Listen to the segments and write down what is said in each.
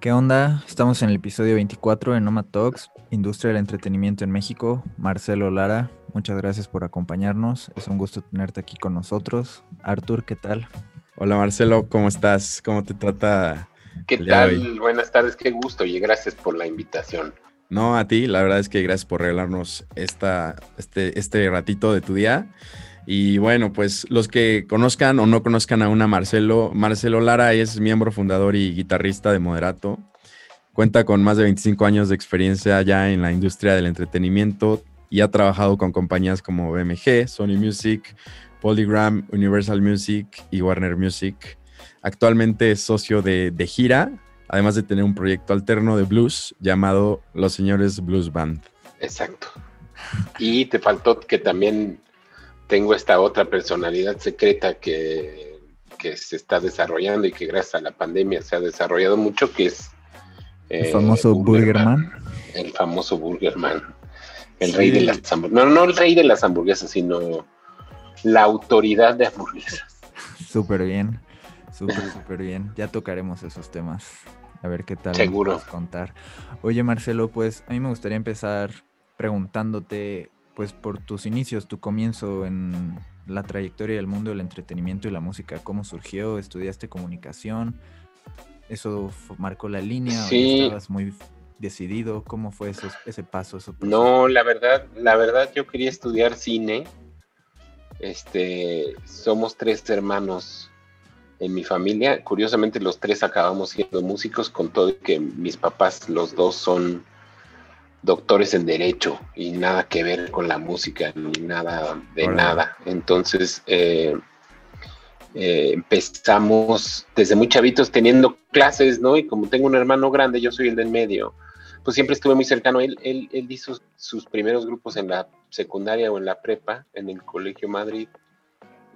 ¿Qué onda? Estamos en el episodio 24 de Noma Talks, Industria del Entretenimiento en México. Marcelo Lara, muchas gracias por acompañarnos. Es un gusto tenerte aquí con nosotros. Artur, ¿qué tal? Hola Marcelo, ¿cómo estás? ¿Cómo te trata? ¿Qué tal? Buenas tardes, qué gusto y gracias por la invitación. No, a ti, la verdad es que gracias por regalarnos esta, este, este ratito de tu día. Y bueno, pues los que conozcan o no conozcan a una Marcelo, Marcelo Lara es miembro fundador y guitarrista de Moderato. Cuenta con más de 25 años de experiencia ya en la industria del entretenimiento y ha trabajado con compañías como BMG, Sony Music, Polygram, Universal Music y Warner Music. Actualmente es socio de, de Gira, además de tener un proyecto alterno de blues llamado Los Señores Blues Band. Exacto. Y te faltó que también tengo esta otra personalidad secreta que, se está desarrollando y que gracias a la pandemia se ha desarrollado mucho, que es... el eh, famoso Burgerman. El famoso Burgerman. El rey de las hamburguesas. No, no el rey de las hamburguesas, sino la autoridad de hamburguesas. Súper bien, súper, súper bien. Ya tocaremos esos temas. A ver qué tal. Seguro. contar. Oye, Marcelo, pues a mí me gustaría empezar preguntándote pues por tus inicios, tu comienzo en la trayectoria del mundo del entretenimiento y la música, cómo surgió, estudiaste comunicación, eso marcó la línea, sí. estabas muy decidido, cómo fue eso, ese paso, No, la verdad, la verdad yo quería estudiar cine. Este, somos tres hermanos en mi familia. Curiosamente los tres acabamos siendo músicos con todo que mis papás los dos son doctores en derecho y nada que ver con la música ni nada de nada. Entonces eh, eh, empezamos desde muy chavitos teniendo clases, ¿no? Y como tengo un hermano grande, yo soy el del medio, pues siempre estuve muy cercano. Él, él, él hizo sus primeros grupos en la secundaria o en la prepa, en el Colegio Madrid,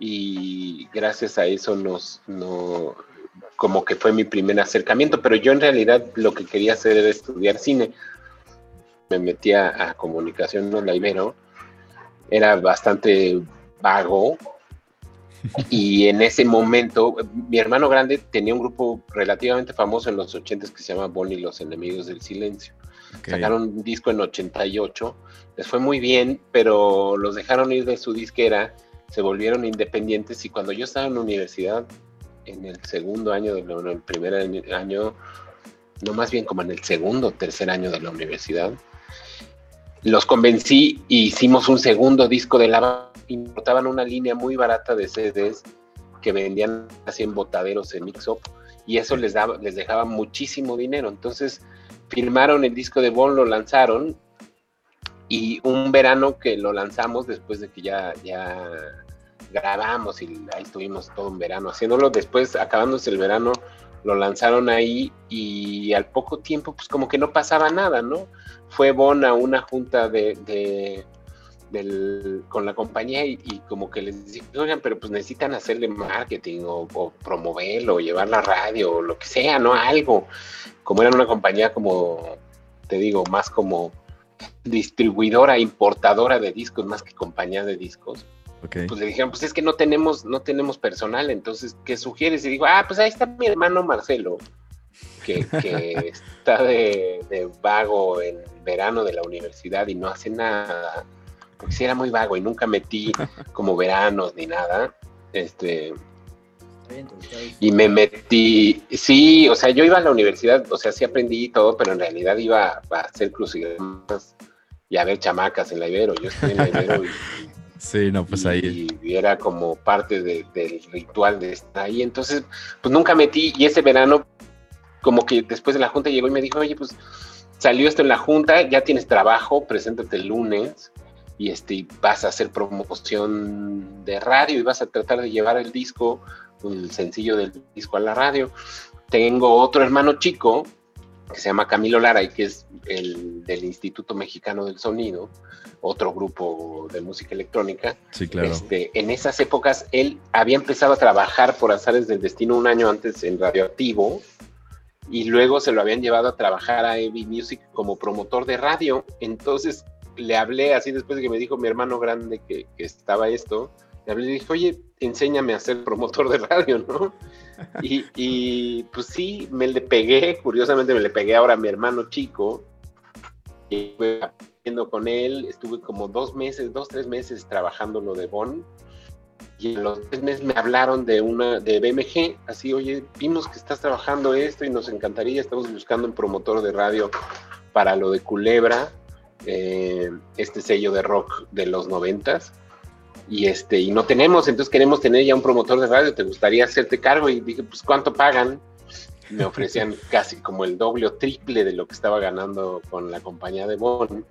y gracias a eso nos, no, como que fue mi primer acercamiento, pero yo en realidad lo que quería hacer era estudiar cine me metía a comunicación no la Ibero, era bastante vago. Y en ese momento, mi hermano grande tenía un grupo relativamente famoso en los 80 que se llama Bonnie los enemigos del silencio. Sacaron un disco en 88, les fue muy bien, pero los dejaron ir de su disquera, se volvieron independientes y cuando yo estaba en la universidad, en el segundo año, en el primer año, no más bien como en el segundo o tercer año de la universidad, los convencí e hicimos un segundo disco de lava. Importaban una línea muy barata de CDs que vendían así en botaderos en Mixup y eso les, daba, les dejaba muchísimo dinero. Entonces firmaron el disco de Bon, lo lanzaron y un verano que lo lanzamos después de que ya, ya grabamos y ahí estuvimos todo un verano haciéndolo. Después, acabándose el verano, lo lanzaron ahí y al poco tiempo, pues como que no pasaba nada, ¿no? Fue Bon a una junta de, con la compañía y, como que les dijeron, pero pues necesitan hacerle marketing o, o, promoverlo, o llevar la radio o lo que sea, ¿no? Algo. Como eran una compañía como, te digo, más como distribuidora, importadora de discos, más que compañía de discos pues le dijeron, pues es que no tenemos, no tenemos personal, entonces, ¿qué sugieres? Y digo, ah, pues ahí está mi hermano Marcelo, que, está de, vago en verano de la universidad y no hace nada, porque sí era muy vago y nunca metí como veranos ni nada. Este, y me metí, sí, o sea, yo iba a la universidad, o sea, sí aprendí todo, pero en realidad iba a hacer crucigramas y a ver chamacas en la Ibero. Yo estoy en la Ibero y Sí, no, pues ahí. Y era como parte del ritual de estar ahí. Entonces, pues nunca metí. Y ese verano, como que después de la junta llegó y me dijo, oye, pues salió esto en la junta, ya tienes trabajo, preséntate el lunes y este, vas a hacer promoción de radio y vas a tratar de llevar el disco, el sencillo del disco a la radio. Tengo otro hermano chico que se llama Camilo Lara y que es el del Instituto Mexicano del Sonido, otro grupo de música electrónica. Sí, claro. Este, en esas épocas él había empezado a trabajar por azares del destino un año antes en Radioactivo y luego se lo habían llevado a trabajar a Heavy Music como promotor de radio. Entonces le hablé así después de que me dijo mi hermano grande que, que estaba esto, le hablé y dije, oye, enséñame a ser promotor de radio, ¿no? Y, pues sí, me le pegué, curiosamente me le pegué ahora a mi hermano chico. Y aprendiendo con él, estuve como dos meses, dos, tres meses trabajando lo de Bonn. Y en los tres meses me hablaron de una, de BMG, así, oye, vimos que estás trabajando esto y nos encantaría, estamos buscando un promotor de radio para lo de Culebra, eh, este sello de rock de los noventas y este y no tenemos, entonces queremos tener ya un promotor de radio, ¿te gustaría hacerte cargo? Y dije, pues ¿cuánto pagan? Me ofrecían casi como el doble o triple de lo que estaba ganando con la compañía de Bonn.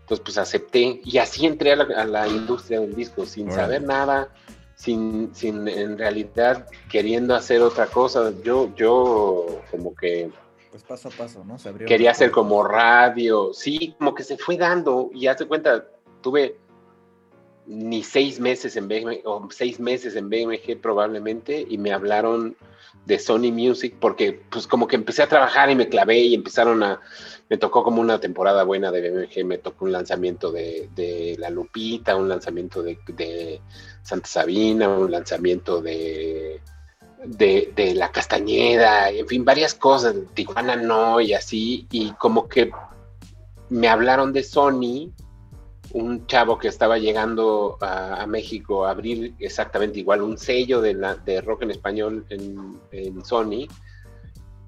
Entonces pues acepté y así entré a la, industria del disco sin saber nada, sin, sin en realidad queriendo hacer otra cosa. Yo, yo como que pues paso a paso, ¿no? quería hacer como radio, sí, como que se fue dando y hace cuenta, tuve ni seis meses en BMG, seis meses en BMG probablemente, y me hablaron de Sony Music, porque pues como que empecé a trabajar y me clavé y empezaron a, me tocó como una temporada buena de BMG, me tocó un lanzamiento de, La Lupita, un lanzamiento de, Santa Sabina, un lanzamiento de, de, de, La Castañeda, en fin, varias cosas, Tijuana no, y así, y como que me hablaron de Sony un chavo que estaba llegando a, México a abrir exactamente igual un sello de, la, de rock en español en, Sony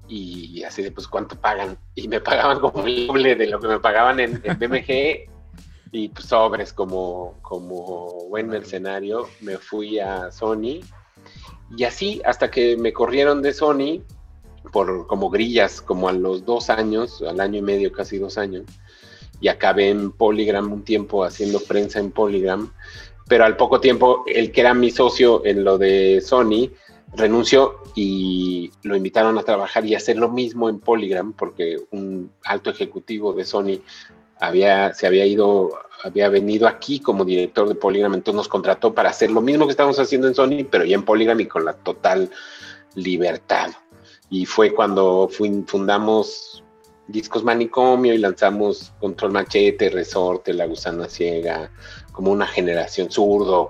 y así de pues cuánto pagan y me pagaban como el doble de lo que me pagaban en, BMG y pues sobres como, como buen mercenario me fui a Sony. Y así hasta que me corrieron de Sony por como grillas como a los dos años al año y medio casi dos años y acabé en Polygram un tiempo haciendo prensa en Polygram, pero al poco tiempo el que era mi socio en lo de Sony renunció y lo invitaron a trabajar y hacer lo mismo en Polygram porque un alto ejecutivo de Sony había, se había ido, había venido aquí como director de Polygram, entonces nos contrató para hacer lo mismo que estamos haciendo en Sony, pero ya en Polygram y con la total libertad. Y fue cuando fundamos discos manicomio y lanzamos Control Machete, Resorte, La Gusana Ciega, como una generación zurdo,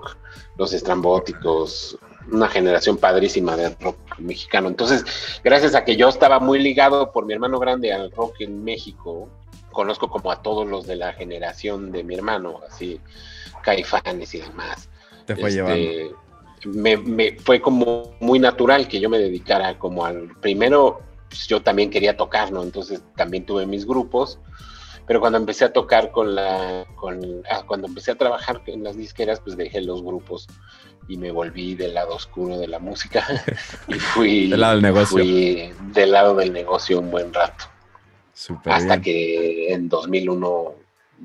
Los Estrambóticos, una generación padrísima de rock mexicano. Entonces, gracias a que yo estaba muy ligado por mi hermano grande al rock en México, conozco como a todos los de la generación de mi hermano, así, Caifanes y demás. Te fue este, Me, me, fue como muy natural que yo me dedicara como al primero pues, yo también quería tocar, ¿no? Entonces también tuve mis grupos, pero cuando empecé a tocar con la, con, ah, cuando empecé a trabajar en las disqueras, pues dejé los grupos y me volví del lado oscuro de la música y fui del lado del negocio. Fui del lado del negocio un buen rato. hasta que en 2001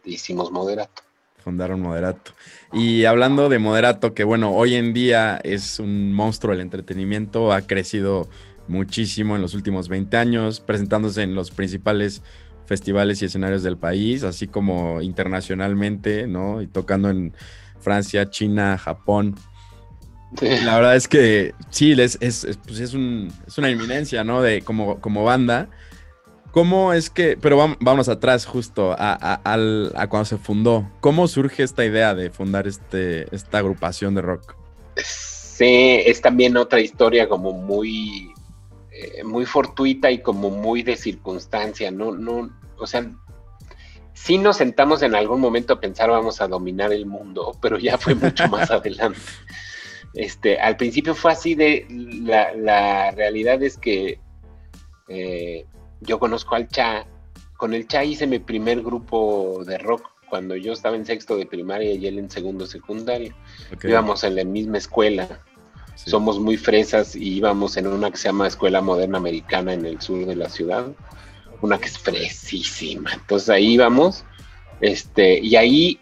hicimos Moderato. Fundaron Moderato. Y hablando de Moderato, que bueno, hoy en día es un monstruo del entretenimiento, ha crecido muchísimo en los últimos 20 años, presentándose en los principales festivales y escenarios del país, así como internacionalmente, ¿no? Y tocando en Francia, China, Japón. La verdad es que sí, es, es, pues es, una inminencia, ¿no? De como, como banda. ¿Cómo es que, pero vamos, atrás justo a, a, cuando se fundó, ¿cómo surge esta idea de fundar este, esta agrupación de rock? Sí, es también otra historia como muy, eh, muy fortuita y como muy de circunstancia, no, no, o sea, sí nos sentamos en algún momento a pensar vamos a dominar el mundo, pero ya fue mucho más adelante. Este, al principio fue así de, la, realidad es que eh, yo conozco al Cha, con el Cha hice mi primer grupo de rock cuando yo estaba en sexto de primaria y él en segundo secundario. Íbamos en la misma escuela somos muy fresas y íbamos en una que se llama Escuela Moderna Americana en el sur de la ciudad, una que es fresísima. Entonces ahí íbamos, este, y ahí,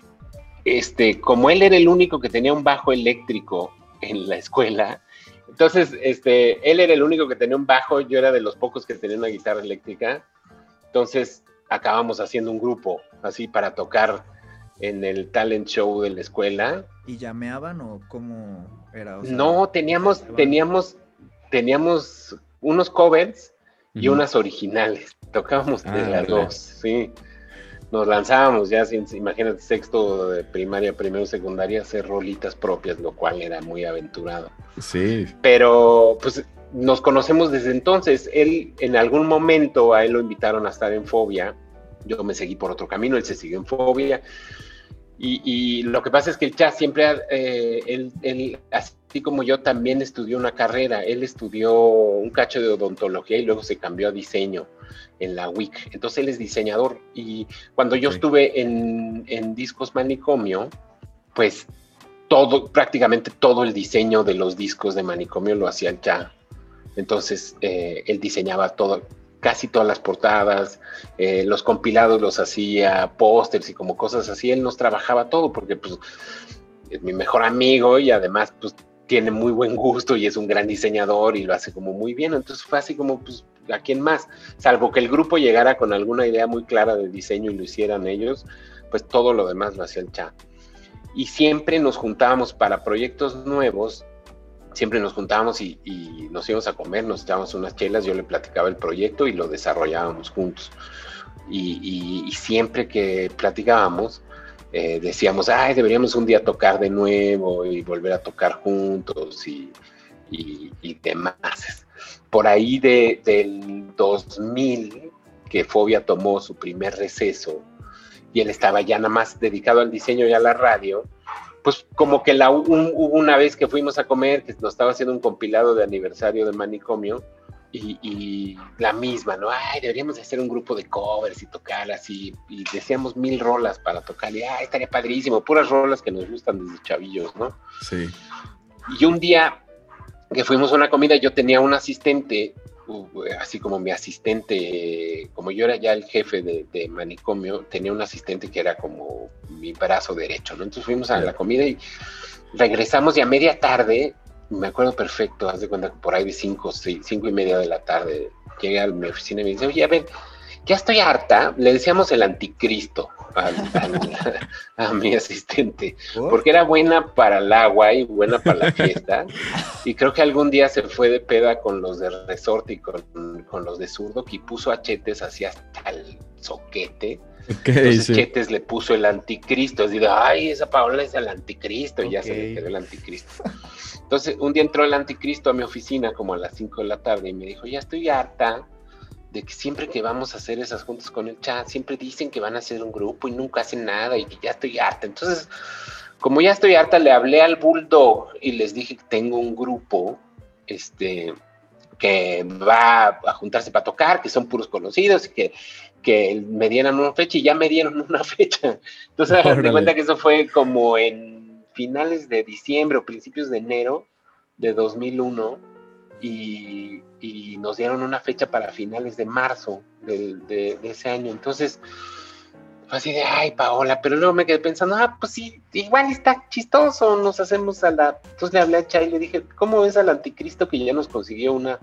este, como él era el único que tenía un bajo eléctrico en la escuela, entonces, este, él era el único que tenía un bajo, yo era de los pocos que tenía una guitarra eléctrica, entonces acabamos haciendo un grupo así para tocar en el talent show de la escuela. ¿Y llameaban o cómo era? no, teníamos, teníamos, teníamos unos covers y unas originales. Tocábamos de las dos, sí. Nos lanzábamos ya, imagínate, sexto de primaria, primero, secundaria, hacer rolitas propias, lo cual era muy aventurado. Sí. Pero, pues, nos conocemos desde entonces. Él, en algún momento, a él lo invitaron a estar en Fobia. Yo me seguí por otro camino, él se siguió en Fobia. Y, lo que pasa es que el Cha siempre, eh, él, así como yo, también estudió una carrera. Él estudió un cacho de odontología y luego se cambió a diseño en la WIC. Entonces él es diseñador. Y cuando yo estuve en, en Discos Manicomio, pues todo, prácticamente todo el diseño de los discos de Manicomio lo hacía el Cha. Entonces eh, él diseñaba todo, casi todas las portadas, eh, los compilados los hacía, pósters y como cosas así, él nos trabajaba todo porque pues es mi mejor amigo y además pues tiene muy buen gusto y es un gran diseñador y lo hace como muy bien, entonces fue así como pues a quién más, salvo que el grupo llegara con alguna idea muy clara de diseño y lo hicieran ellos, pues todo lo demás lo hacía el chat. Y siempre nos juntábamos para proyectos nuevos siempre nos juntábamos y, nos íbamos a comer, nos echábamos unas chelas, yo le platicaba el proyecto y lo desarrollábamos juntos. Y, siempre que platicábamos, eh, decíamos, ay, deberíamos un día tocar de nuevo y volver a tocar juntos y, demás. Por ahí de, del 2000, que Fobia tomó su primer receso y él estaba ya nada más dedicado al diseño y a la radio, pues como que la, hubo una vez que fuimos a comer, que nos estaba haciendo un compilado de aniversario de manicomio, y, la misma, ¿no? Ay, deberíamos hacer un grupo de covers y tocar así, y decíamos mil rolas para tocar, y ay, estaría padrísimo, puras rolas que nos gustan desde chavillos, ¿no? Sí. Y un día que fuimos a una comida, yo tenía un asistente así como mi asistente, como yo era ya el jefe de, manicomio, tenía un asistente que era como mi brazo derecho, ¿no? Entonces fuimos a la comida y regresamos y a media tarde, me acuerdo perfecto, haz de cuenta que por ahí de cinco, seis, cinco y media de la tarde, llegué a mi oficina y me dice, oye, a ver, ya estoy harta, le decíamos el anticristo a mi asistente, porque era buena para el agua y buena para la fiesta, y creo que algún día se fue de peda con los de Resort y con, los de Zurdo, y puso a Chetes así hasta el soquete, Entonces Chetes le puso el anticristo, decir, ay, esa Paola es el anticristo, y ya se le quedó el anticristo. Entonces, un día entró el anticristo a mi oficina como a las 5 de la tarde y me dijo, ya estoy harta de que siempre que vamos a hacer esas juntas con el chat, siempre dicen que van a hacer un grupo y nunca hacen nada y que ya estoy harta. Entonces, como ya estoy harta, le hablé al Bulldog y les dije que tengo un grupo, este, que va a juntarse para tocar, que son puros conocidos y que, que me dieran una fecha y ya me dieron una fecha. Entonces, me cuenta que eso fue como en finales de diciembre o principios de enero de 2001 y, nos dieron una fecha para finales de marzo de, ese año. Entonces, fue así de, ay, Paola, pero luego me quedé pensando, ah, pues sí, igual está chistoso, nos hacemos a la... Entonces le hablé a Chay y le dije, ¿cómo ves al anticristo que ya nos consiguió una...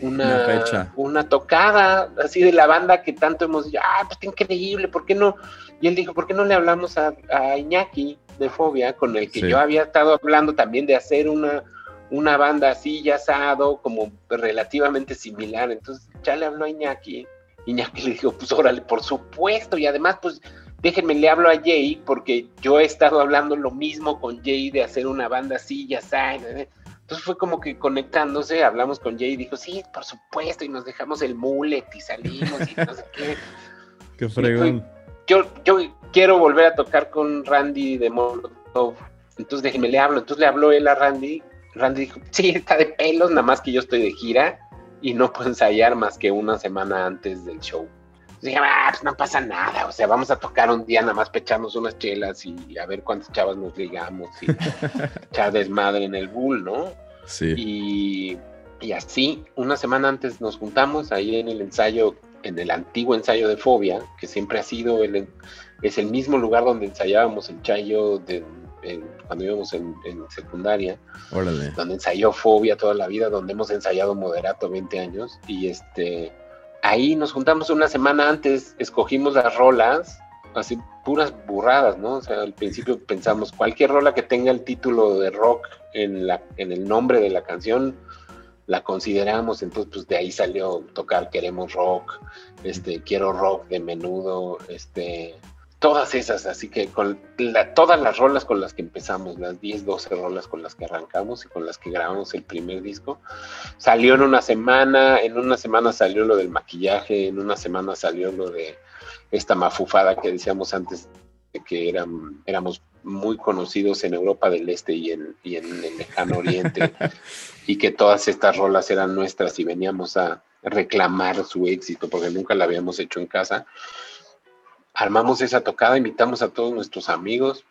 Una, fecha. una tocada así de la banda que tanto hemos dicho, ah, pues qué increíble, ¿por qué no? Y él dijo, ¿por qué no le hablamos a, Iñaki de Fobia, con el que yo había estado hablando también de hacer una, una banda así, ya asado, como relativamente similar. Entonces ya le habló a Iñaki. Iñaki le dijo, pues órale, por supuesto. Y además, pues déjenme, le hablo a Jay, porque yo he estado hablando lo mismo con Jay de hacer una banda así, ya saben. Entonces fue como que conectándose, hablamos con Jay y dijo, sí, por supuesto, y nos dejamos el mullet y salimos y no sé qué. Qué fregón. Yo, yo quiero volver a tocar con Randy de Molotov. Entonces déjenme, le hablo. Entonces le habló él a Randy Randy dijo, sí, está de pelos, nada más que yo estoy de gira y no puedo ensayar más que una semana antes del show. Dije, ah, pues no pasa nada, o sea, vamos a tocar un día nada más pechamos unas chelas y a ver cuántas chavas nos ligamos y echar desmadre en el bull, ¿no? Sí. Y, y, así, una semana antes nos juntamos ahí en el ensayo, en el antiguo ensayo de Fobia, que siempre ha sido el, es el mismo lugar donde ensayábamos el chayo de cuando íbamos en, secundaria, donde ensayó Fobia toda la vida, donde hemos ensayado Moderato 20 años, y este, ahí nos juntamos una semana antes, escogimos las rolas, así puras burradas, ¿no? O sea, al principio pensamos, cualquier rola que tenga el título de rock en, la, en el nombre de la canción, la consideramos, entonces pues de ahí salió tocar Queremos Rock, este, Quiero Rock de menudo, este, todas esas, así que con todas las rolas con las que empezamos, las 10, 12 rolas con las que arrancamos y con las que grabamos el primer disco, salió en una semana, en una semana salió lo del maquillaje, en una semana salió lo de esta mafufada que decíamos antes de que eran, éramos muy conocidos en Europa del Este y en, y en el lejano Oriente, y que todas estas rolas eran nuestras y veníamos a reclamar su éxito porque nunca la habíamos hecho en casa armamos esa tocada, invitamos a todos nuestros amigos,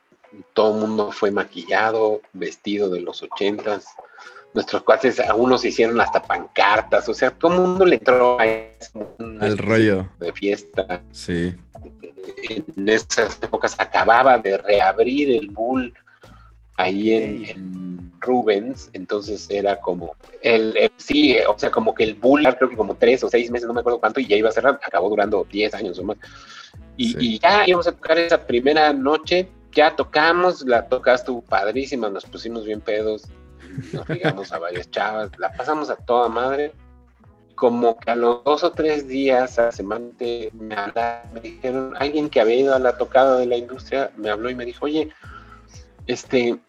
todo el mundo fue maquillado, vestido de los ochentas, nuestros cuates, algunos hicieron hasta pancartas, o sea, todo el mundo le entró a al rollo de fiesta. Sí. En esas épocas acababa de reabrir el Bull ahí en, Rubens, entonces era como el, sí, o sea, como que el Bull, creo que como tres o seis meses, no me acuerdo cuánto, y ya iba a cerrar, acabó durando diez años o más. Y, ya íbamos a tocar esa primera noche, ya tocamos, la toca estuvo padrísima, nos pusimos bien pedos, nos ligamos a varias chavas, la pasamos a toda madre. Como que a los dos o tres días a semana me, me dijeron, alguien que había ido a la tocada de la industria me habló y me dijo, oye, este,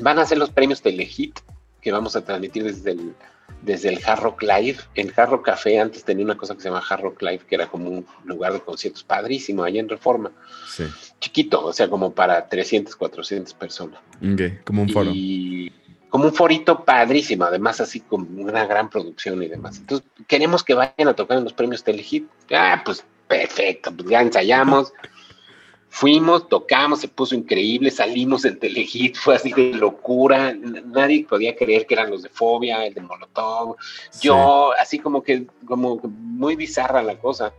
van a ser los premios Telehit que vamos a transmitir desde el, desde el Hard Rock Live. El Hard Rock Café antes tenía una cosa que se llama Hard Rock Live, que era como un lugar de conciertos padrísimo, allá en Reforma. Sí. Chiquito, o sea, como para 300, 400 personas. Como un foro. Y como un forito padrísimo, además así con una gran producción y demás. Entonces, queremos que vayan a tocar en los premios Telehit. Ah, pues perfecto, pues ya ensayamos. Fuimos, tocamos, se puso increíble, salimos en Telehit, fue así de locura, nadie podía creer que eran los de Fobia, el de Molotov, yo, así como que, como muy bizarra la cosa.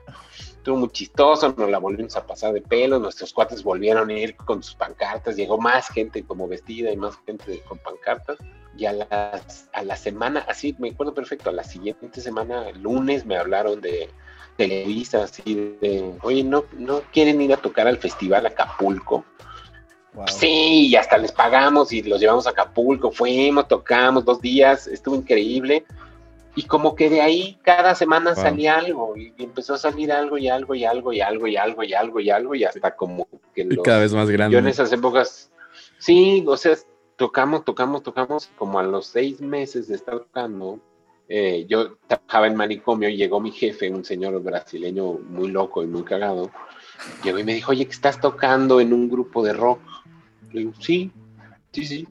Estuvo muy chistoso, nos la volvimos a pasar de pelo, nuestros cuates volvieron a ir con sus pancartas, llegó más gente como vestida y más gente con pancartas. Y a, las, a la semana, así me acuerdo perfecto, a la siguiente semana, lunes, me hablaron de, Televisa, así de, oye, ¿no, ¿no quieren ir a tocar al festival Acapulco? Sí, y hasta les pagamos y los llevamos a Acapulco, fuimos, tocamos dos días, estuvo increíble. Y como que de ahí cada semana salía algo y, empezó a salir algo y algo y algo y algo y algo y algo y algo y hasta como que cada vez más grande. Yo en esas épocas, sí, o sea, tocamos, tocamos, tocamos, como a los seis meses de estar tocando, eh, yo trabajaba en manicomio y llegó mi jefe, un señor brasileño muy loco y muy cagado, llegó y me dijo, oye, que estás tocando en un grupo de rock. Le digo, sí, sí, sí.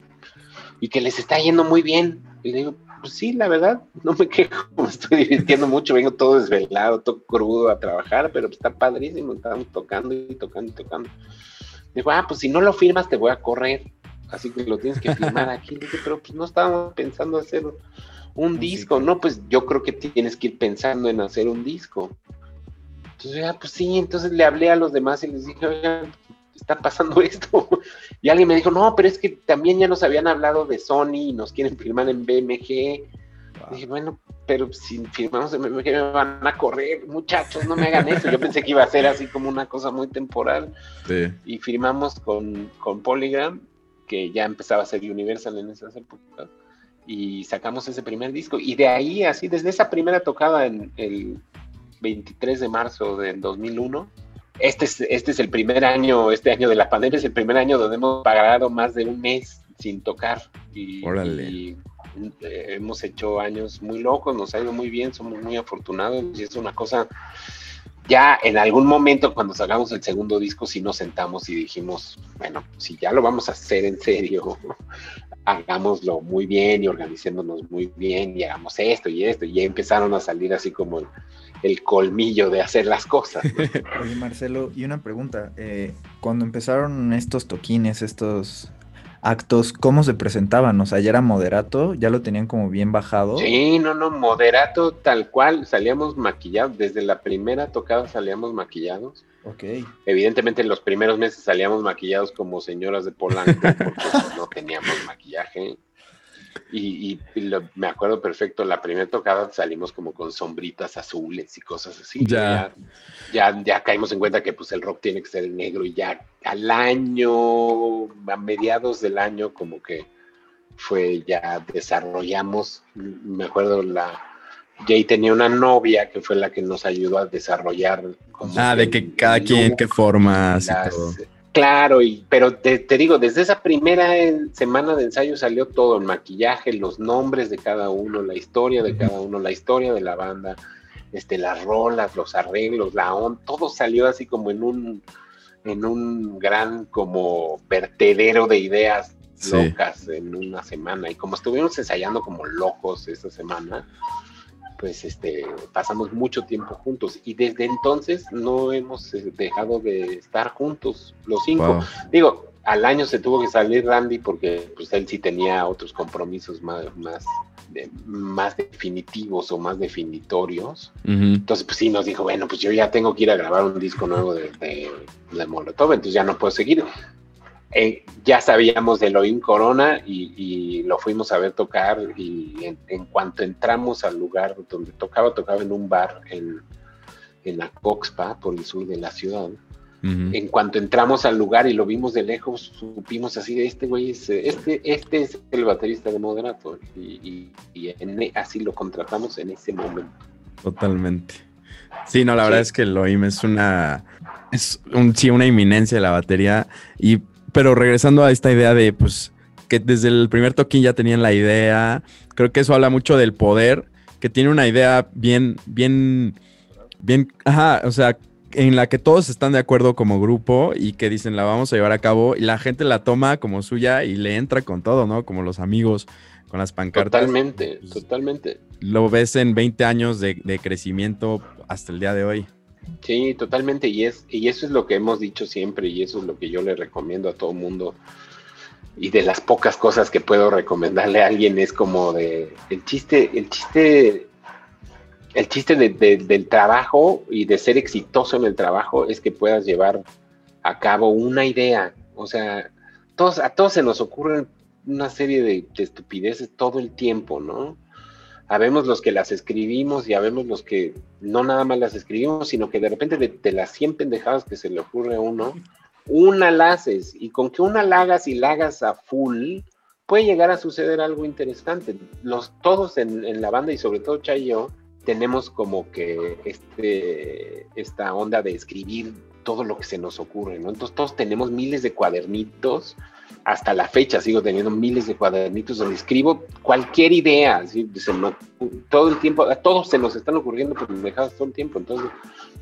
Y que les está yendo muy bien. Y le digo, pues sí, la verdad, no me quejo, me estoy divirtiendo mucho, vengo todo desvelado, todo crudo a trabajar, pero está padrísimo, estamos tocando y tocando y tocando. Digo, ah, pues si no lo firmas te voy a correr, así que lo tienes que firmar aquí. Le dije, pero pues no estábamos pensando hacerlo un disco, no, pues yo creo que tienes que ir pensando en hacer un disco. Entonces, ya, pues sí, entonces le hablé a los demás y les dije, oigan, está pasando esto. Y alguien me dijo, no, pero es que también ya nos habían hablado de Sony y nos quieren firmar en BMG. Dije, bueno, pero si firmamos en BMG me van a correr, muchachos, no me hagan eso. Yo pensé que iba a ser así como una cosa muy temporal. Y firmamos con, con Polygram, que ya empezaba a ser Universal en esas épocas y sacamos ese primer disco. Y de ahí, así, desde esa primera tocada en el 23 de marzo del 2001, este es, este es el primer año, este año de la pandemia es el primer año donde hemos pagado más de un mes sin tocar. Y, y eh, hemos hecho años muy locos, nos ha ido muy bien, somos muy afortunados y es una cosa ya en algún momento cuando sacamos el segundo disco sí nos sentamos y dijimos, bueno, si ya lo vamos a hacer en serio, hagámoslo muy bien y organicéndonos muy bien y hagamos esto y esto. Y ya empezaron a salir así como el, colmillo de hacer las cosas. Oye, Marcelo, y una pregunta. Eh, cuando empezaron estos toquines, estos actos, ¿cómo se presentaban? O sea, ya era moderato, ya lo tenían como bien bajado. Sí, no, no, moderato tal cual, salíamos maquillados, desde la primera tocada salíamos maquillados. Ok. Evidentemente en los primeros meses salíamos maquillados como señoras de Polanco, porque no teníamos maquillaje. Y, me acuerdo perfecto, la primera tocada salimos como con sombritas azules y cosas así. Ya. ya. Ya, caímos en cuenta que pues el rock tiene que ser negro y ya al año, a mediados del año, como que fue ya desarrollamos, me acuerdo la, Jay tenía una novia que fue la que nos ayudó a desarrollar. Ah, de que cada quien, qué formas y todo. Claro, y, pero te, digo, desde esa primera semana de ensayo salió todo, el maquillaje, los nombres de cada uno, la historia de cada uno, la historia de la banda, este, las rolas, los arreglos, la on, todo salió así como en un, en un gran como vertedero de ideas locas en una semana. Y como estuvimos ensayando como locos esa semana, pues este, pasamos mucho tiempo juntos y desde entonces no hemos eh, dejado de estar juntos, los cinco. Digo, al año se tuvo que salir Randy porque pues él sí tenía otros compromisos más, más, más definitivos o más definitorios. Entonces, pues sí, nos dijo, bueno, pues yo ya tengo que ir a grabar un disco nuevo de, de, de Molotov, entonces ya no puedo seguir. Eh, ya sabíamos de Elohim Corona y, lo fuimos a ver tocar y en, cuanto entramos al lugar donde tocaba, tocaba en un bar en, en la Coxpa, por el sur de la ciudad. En cuanto entramos al lugar y lo vimos de lejos, supimos así de este güey, es, este, este es el baterista de Moderato y, e, así lo contratamos en ese momento. Totalmente. Sí, no, la verdad es que Elohim es una, es un, sí, una inminencia de la batería y pero regresando a esta idea de, pues, que desde el primer toquín ya tenían la idea, creo que eso habla mucho del poder, que tiene una idea bien, bien, bien, ajá, o sea, en la que todos están de acuerdo como grupo y que dicen la vamos a llevar a cabo y la gente la toma como suya y le entra con todo, ¿no? Como los amigos con las pancartas. Totalmente, pues, totalmente. Lo ves en 20 años de, de, crecimiento hasta el día de hoy. Sí, totalmente. Y, es, y eso es lo que hemos dicho siempre y eso es lo que yo le recomiendo a todo mundo. Y de las pocas cosas que puedo recomendarle a alguien es como de el chiste, el chiste, el chiste del trabajo y de ser exitoso en el trabajo es que puedas llevar a cabo una idea. O sea, todos, a todos se nos ocurren una serie de, de estupideces todo el tiempo, ¿no? Habemos los que las escribimos y habemos los que no nada más las escribimos, sino que de repente de, las 100 pendejadas que se le ocurre a uno, una la haces y con que una la hagas y la hagas a full, puede llegar a suceder algo interesante. Los, todos en, la banda y sobre todo Chay y yo, tenemos como que este, esta onda de escribir todo lo que se nos ocurre, ¿no? Entonces todos tenemos miles de cuadernitos hasta la fecha sigo teniendo miles de cuadernitos donde escribo cualquier idea, todo el tiempo, a todos se nos están ocurriendo dejas todo el tiempo, entonces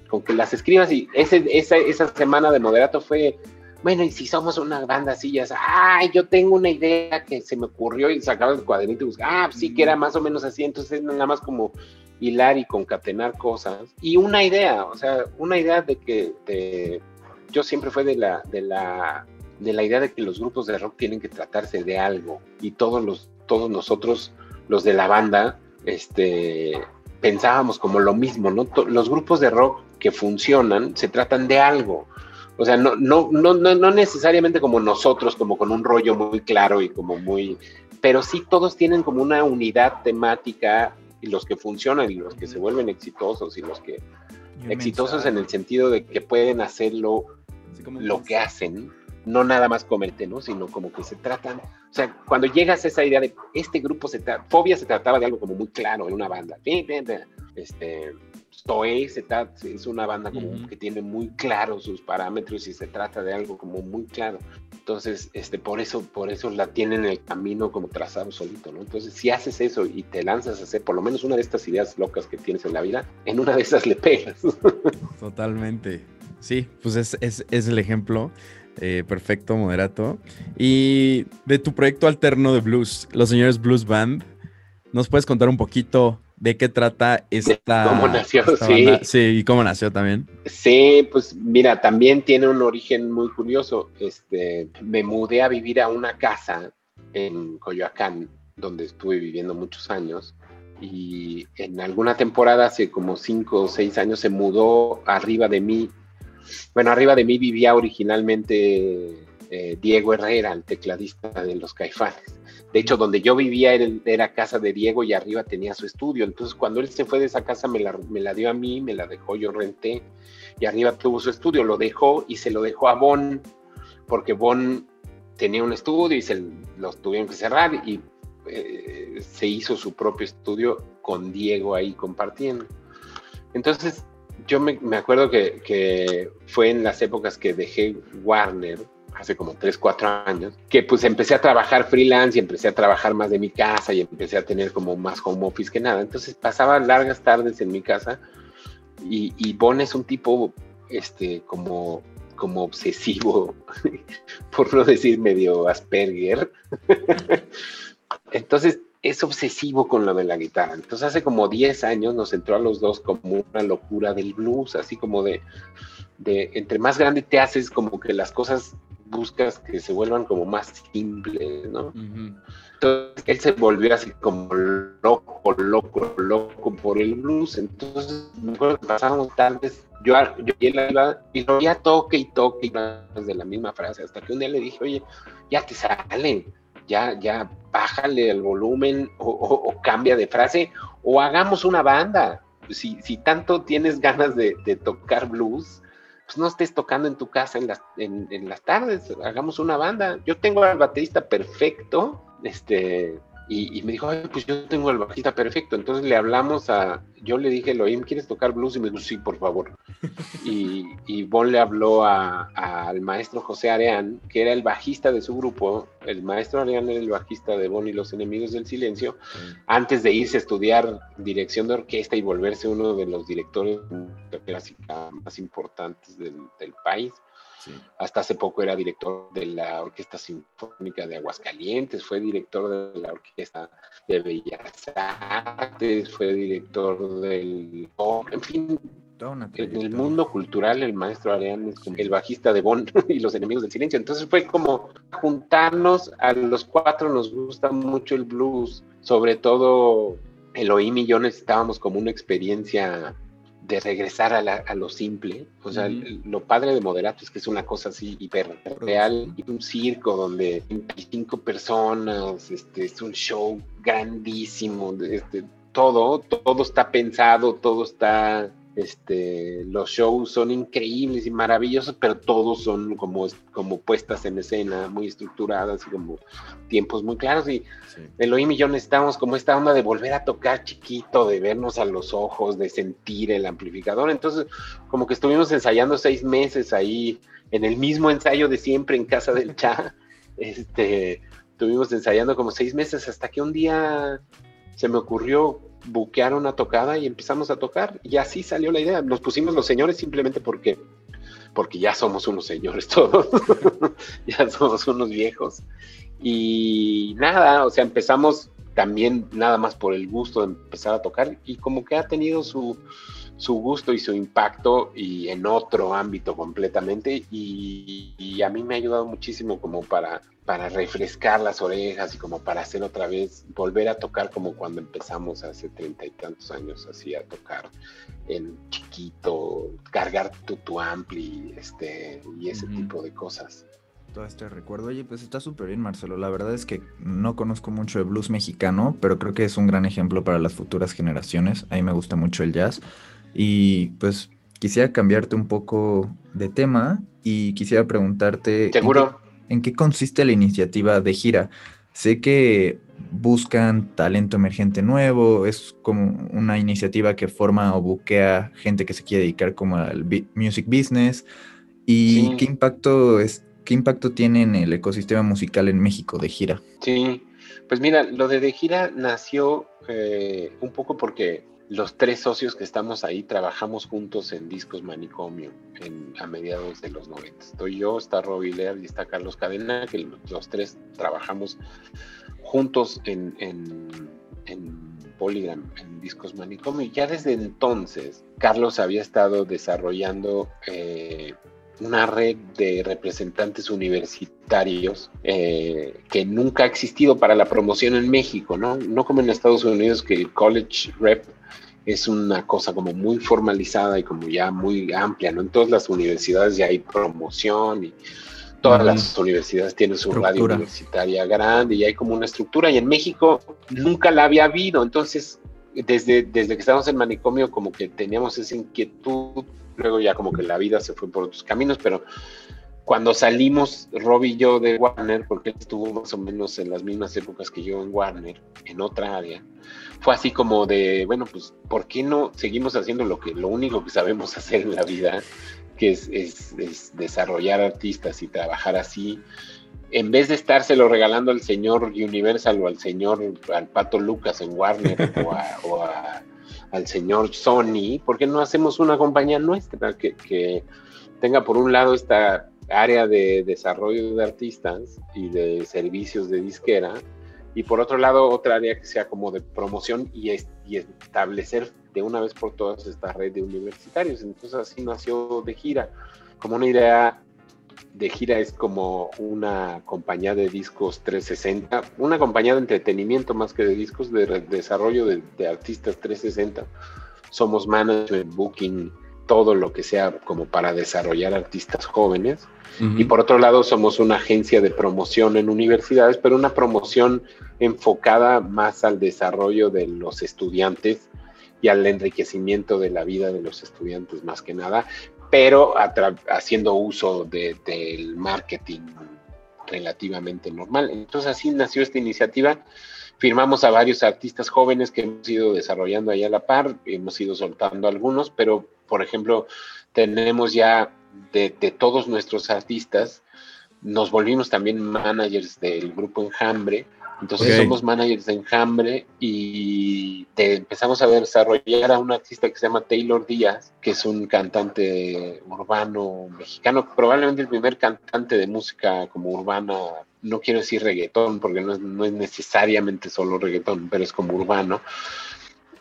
con que las escribas y ese, esa, esa semana de moderato fue, bueno, y si somos una banda así, ya ay, yo tengo una idea que se me ocurrió y sacaba el cuadernito y buscaba, ah, sí que era más o menos así, entonces nada más como hilar y concatenar cosas y una idea, o sea, una idea de que yo siempre fue de la, de la de la idea de que los grupos de rock tienen que tratarse de algo y todos los todos nosotros los de la banda este pensábamos como lo mismo, ¿no? Los grupos de rock que funcionan se tratan de algo. O sea, no, no, no, no, necesariamente como nosotros, como con un rollo muy claro y como muy, pero sí todos tienen como una unidad temática y los que funcionan y los que se vuelven exitosos y los que exitosos en el sentido de que pueden hacerlo lo que hacen no nada más comerte, ¿no? Sino como que se tratan, o sea, cuando llegas a esa idea de este grupo se trata, Fobia se trataba de algo como muy claro en una banda, este, Stoe se es una banda como que tiene muy claro sus parámetros y se trata de algo como muy claro. Entonces, este, por eso, por eso la tienen el camino como trazado solito, ¿no? Entonces, si haces eso y te lanzas a hacer por lo menos una de estas ideas locas que tienes en la vida, en una de esas le pegas. Totalmente. Sí, pues es, es, es el ejemplo. Eh, perfecto, moderato. Y de tu proyecto alterno de blues, Los Señores Blues Band, ¿nos puedes contar un poquito de qué trata esta. ¿Cómo nació? sí. Sí, y cómo nació también. Sí, pues mira, también tiene un origen muy curioso. Este, me mudé a vivir a una casa en Coyoacán, donde estuve viviendo muchos años. Y en alguna temporada, hace como cinco o seis años, se mudó arriba de mí bueno, arriba de mí vivía originalmente eh, Diego Herrera, el tecladista de los Caifanes. De hecho, donde yo vivía era, casa de Diego y arriba tenía su estudio. Entonces, cuando él se fue de esa casa, me la, dio a mí, me la dejó, yo renté. Y arriba tuvo su estudio, lo dejó y se lo dejó a Bon, porque Bon tenía un estudio y se los tuvieron que cerrar. Y eh, se hizo su propio estudio con Diego ahí compartiendo. Entonces, yo me, acuerdo que, que, fue en las épocas que dejé Warner, hace como 3, 4 años, que pues empecé a trabajar freelance y empecé a trabajar más de mi casa y empecé a tener como más home office que nada. Entonces pasaba largas tardes en mi casa y, y Bon es un tipo este, como, como obsesivo, por no decir medio Asperger. Entonces es obsesivo con lo de la guitarra. Entonces hace como 10 años nos entró a los dos como una locura del blues, así como de, de entre más grande te haces, como que las cosas buscas que se vuelvan como más simples, ¿no? Entonces él se volvió así como loco, loco, loco por el blues. Entonces me acuerdo que pasábamos tardes, yo, yo y él iba y lo veía toque y toque y de la misma frase, hasta que un día le dije, oye, ya te salen, ya, ya bájale el volumen o, cambia de frase o hagamos una banda. Si, si tanto tienes ganas de, de tocar blues, pues, no estés tocando en tu casa en las, en, en las tardes, hagamos una banda. Yo tengo al baterista perfecto, este, y, me dijo, pues yo tengo el bajista perfecto. Entonces le hablamos a, yo le dije, Elohim, ¿quieres tocar blues? Y me dijo, sí, por favor. y, y Bon le habló al maestro José Areán, que era el bajista de su grupo. El maestro Areán era el bajista de Bon y los enemigos del silencio, antes de irse a estudiar dirección de orquesta y volverse uno de los directores de clásica más importantes del, del país. Hasta hace poco era director de la Orquesta Sinfónica de Aguascalientes, fue director de la Orquesta de Bellas Artes, fue director del... En fin, en el mundo cultural el maestro Areán es como el bajista de Bon y los enemigos del silencio. Entonces fue como juntarnos, a los cuatro nos gusta mucho el blues, sobre todo Elohim y yo necesitábamos como una experiencia de regresar a, lo simple. O sea, lo padre de Moderato es que es una cosa así hiper real, un circo donde 25 personas, este, es un show grandísimo, este, todo, todo está pensado, todo está este, los shows son increíbles y maravillosos, pero todos son como, como puestas en escena, muy estructuradas y como tiempos muy claros. Y Elohim y yo necesitamos como esta onda de volver a tocar chiquito, de vernos a los ojos, de sentir el amplificador. Entonces, como que estuvimos ensayando seis meses ahí en el mismo ensayo de siempre en casa del Cha. Este, estuvimos ensayando como seis meses hasta que un día se me ocurrió buquear una tocada y empezamos a tocar. Y así salió la idea. Nos pusimos los señores simplemente porque, porque ya somos unos señores todos. ya somos unos viejos. Y nada, o sea, empezamos también nada más por el gusto de empezar a tocar y como que ha tenido su, su gusto y su impacto y en otro ámbito completamente y, y, a mí me ha ayudado muchísimo como para para refrescar las orejas y como para hacer otra vez, volver a tocar como cuando empezamos hace treinta y tantos años, así a tocar en chiquito, cargar tu, tu ampli este, y ese tipo de cosas. Todo este recuerdo, oye, pues está súper bien, Marcelo. La verdad es que no conozco mucho de blues mexicano, pero creo que es un gran ejemplo para las futuras generaciones. A mí me gusta mucho el jazz. Y pues quisiera cambiarte un poco de tema y quisiera preguntarte. Seguro. ¿En qué consiste la iniciativa de gira? Sé que buscan talento emergente nuevo, es como una iniciativa que forma o buquea gente que se quiere dedicar como al music business. ¿Y qué impacto es, qué impacto tiene en el ecosistema musical en México de gira? Sí, pues mira, lo de de gira nació eh, un poco porque los tres socios que estamos ahí trabajamos juntos en Discos Manicomio a mediados de los 90. Estoy yo, está Robbie Lear y está Carlos Cadena, que los tres trabajamos juntos en, en, en Polygram, en Discos Manicomio. Ya desde entonces, Carlos había estado desarrollando eh, una red de representantes universitarios eh, que nunca ha existido para la promoción en México, ¿no? No como en Estados Unidos que el College Rep es una cosa como muy formalizada y como ya muy amplia, ¿no? En todas las universidades ya hay promoción y todas las universidades tienen su radio universitaria grande y hay como una estructura y en México nunca la había habido, entonces desde, desde que estábamos en manicomio como que teníamos esa inquietud, luego ya como que la vida se fue por otros caminos, pero cuando salimos Rob y yo de Warner, porque él estuvo más o menos en las mismas épocas que yo en Warner, en otra área, fue así como de, bueno, pues, ¿por qué no seguimos haciendo lo que, lo único que sabemos hacer en la vida, que es, es desarrollar artistas y trabajar así? En vez de estárselo regalando al señor Universal o al señor, al Pato Lucas en Warner o, al señor Sony, ¿por qué no hacemos una compañía nuestra que, que tenga por un lado esta área de desarrollo de artistas y de servicios de disquera, y por otro lado otra área que sea como de promoción y, y establecer de una vez por todas esta red de universitarios. Entonces así nació de gira, como una idea de gira es como una compañía de discos 360, una compañía de entretenimiento más que de discos, de, desarrollo de, de, artistas 360. Somos management, booking, todo lo que sea como para desarrollar artistas jóvenes. Y por otro lado, somos una agencia de promoción en universidades, pero una promoción enfocada más al desarrollo de los estudiantes y al enriquecimiento de la vida de los estudiantes más que nada, pero haciendo uso del marketing relativamente normal. Entonces así nació esta iniciativa. Firmamos a varios artistas jóvenes que hemos ido desarrollando ahí a la par, hemos ido soltando algunos, pero por ejemplo, tenemos ya de, todos nuestros artistas, nos volvimos también managers del grupo Enjambre. Entonces somos managers de Enjambre y te empezamos a desarrollar a un artista que se llama Taylor Díaz, que es un cantante urbano mexicano, probablemente el primer cantante de música como urbana, no quiero decir reggaetón, porque no es, no es necesariamente solo reggaetón, pero es como urbano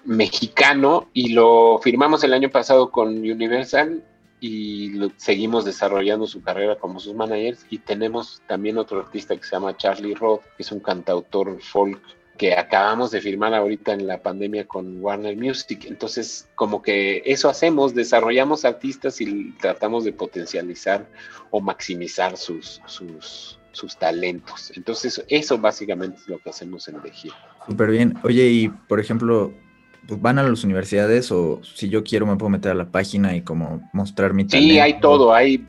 mexicano y lo firmamos el año pasado con Universal y seguimos desarrollando su carrera como sus managers y tenemos también otro artista que se llama Charlie Roth, que es un cantautor folk que acabamos de firmar ahorita en la pandemia con Warner Music. Entonces, como que eso hacemos, desarrollamos artistas y tratamos de potencializar o maximizar sus, sus, sus talentos. Entonces, eso básicamente es lo que hacemos en The Súper bien. Oye, y por ejemplo, pues, van a las universidades o si yo quiero me puedo meter a la página y como mostrar mi talento. Sí, hay todo, hay,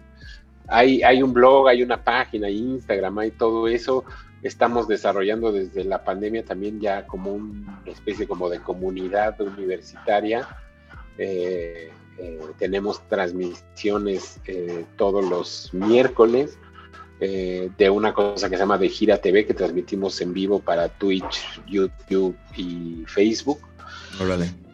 hay, hay un blog, hay una página, hay Instagram, hay todo eso. Estamos desarrollando desde la pandemia también ya como una especie como de comunidad universitaria. Eh, eh, tenemos transmisiones eh, todos los miércoles de una cosa que se llama De Gira TV que transmitimos en vivo para Twitch, YouTube y Facebook.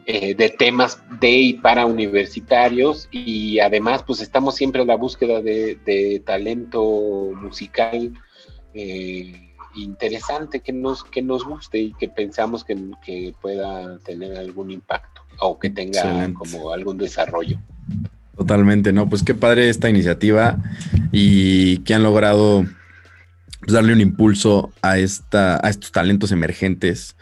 Eh, de temas de y para universitarios y además pues estamos siempre en la búsqueda de, talento musical eh, interesante que nos, que nos guste y que pensamos que, pueda tener algún impacto o que tenga como algún desarrollo. Totalmente, ¿no? Pues qué padre esta iniciativa y que han logrado pues, darle un impulso a, esta, a estos talentos emergentes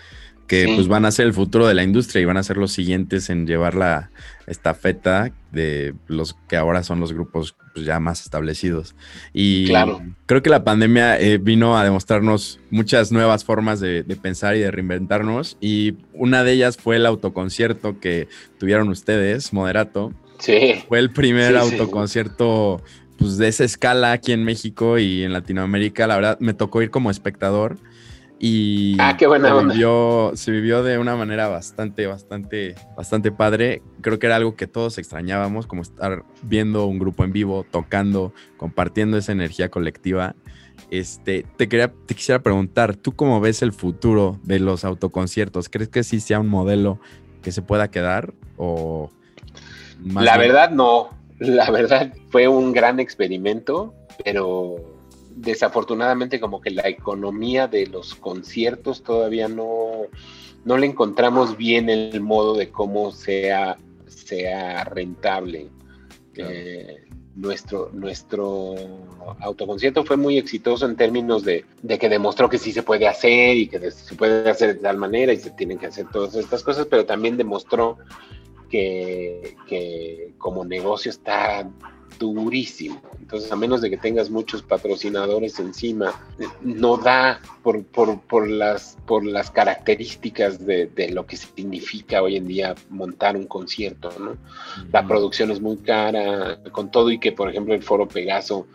que pues van a ser el futuro de la industria y van a ser los siguientes en llevar la estafeta de los que ahora son los grupos pues, ya más establecidos. Y creo que la pandemia eh, vino a demostrarnos muchas nuevas formas de, pensar y de reinventarnos y una de ellas fue el autoconcierto que tuvieron ustedes, Moderato. Sí. Fue el primer autoconcierto pues, de esa escala aquí en México y en Latinoamérica. La verdad, me tocó ir como espectador y ah, qué buena se, vivió, se vivió de una manera bastante, bastante, bastante padre. Creo que era algo que todos extrañábamos, como estar viendo un grupo en vivo, tocando, compartiendo esa energía colectiva. Este, te, quería, te quisiera preguntar, ¿tú cómo ves el futuro de los autoconciertos? ¿Crees que sí sea un modelo que se pueda quedar? O la verdad no, la verdad fue un gran experimento, pero desafortunadamente como que la economía de los conciertos todavía no, no le encontramos bien el modo de cómo sea, sea rentable. Eh, nuestro, nuestro autoconcierto fue muy exitoso en términos de, de, que demostró que sí se puede hacer y que se puede hacer de tal manera y se tienen que hacer todas estas cosas, pero también demostró que, que como negocio está durísimo. Entonces, a menos de que tengas muchos patrocinadores encima, no da por, por, las, por las características de, lo que significa hoy en día montar un concierto, ¿no? La producción es muy cara, con todo y que, por ejemplo, el Foro Pegaso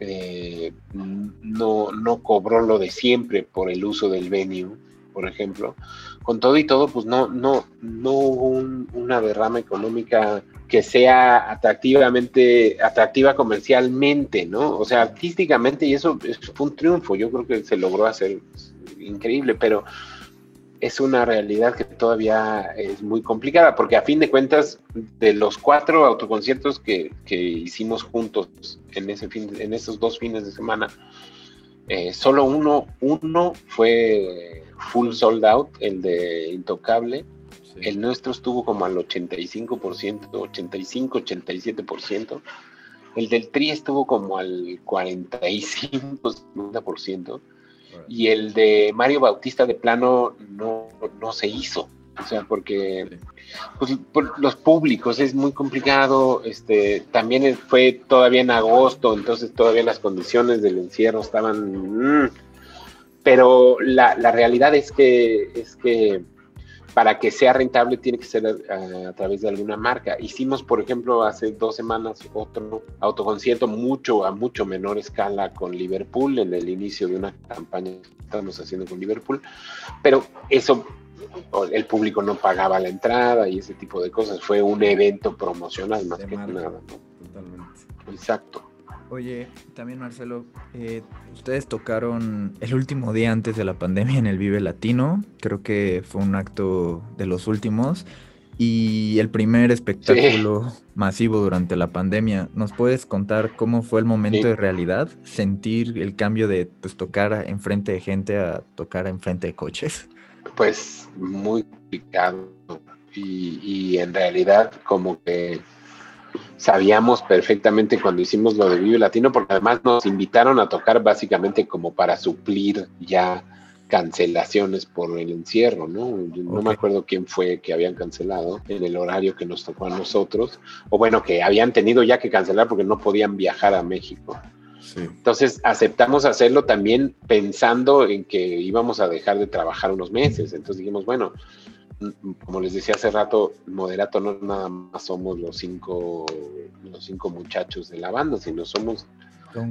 eh, no, no cobró lo de siempre por el uso del venue, por ejemplo. Con todo y todo, pues no, no, no hubo una derrama económica que sea atractivamente, atractiva comercialmente, ¿no? O sea, artísticamente, y eso, fue un triunfo, yo creo que se logró hacer increíble, pero es una realidad que todavía es muy complicada, porque a fin de cuentas, de los cuatro autoconciertos que, que hicimos juntos en, ese fin, en esos dos fines de semana, eh, solo uno, uno fue full sold out, el de Intocable, el nuestro estuvo como al 85%, 85, 87%. El del TRI estuvo como al 45, 50%. Y el de Mario Bautista de plano no, no se hizo. O sea, porque pues, los públicos es muy complicado. Este, también fue todavía en agosto, entonces todavía las condiciones del encierro estaban. Mm. pero la, la, realidad es que, es que para que sea rentable tiene que ser a, través de alguna marca. Hicimos, por ejemplo, hace dos semanas otro autoconcierto mucho a mucho menor escala con Liverpool en el inicio de una campaña que estamos haciendo con Liverpool, pero eso el público no pagaba la entrada y ese tipo de cosas. Fue un evento promocional más que nada. Totalmente. Exacto. Oye, también Marcelo, eh, ustedes tocaron el último día antes de la pandemia en el Vive Latino, creo que fue un acto de los últimos y el primer espectáculo masivo durante la pandemia. ¿Nos puedes contar cómo fue el momento de realidad? Sentir el cambio de pues, tocar enfrente de gente a tocar enfrente de coches. Pues muy complicado y, y en realidad como que sabíamos perfectamente cuando hicimos lo de Vive Latino, porque además nos invitaron a tocar básicamente como para suplir ya cancelaciones por el encierro, ¿no? No me acuerdo quién fue que habían cancelado en el horario que nos tocó a nosotros, o bueno, que habían tenido ya que cancelar porque no podían viajar a México. Entonces aceptamos hacerlo también pensando en que íbamos a dejar de trabajar unos meses. Entonces dijimos, bueno, como les decía hace rato, Moderato no nada más somos los cinco, los cinco muchachos de la banda, sino somos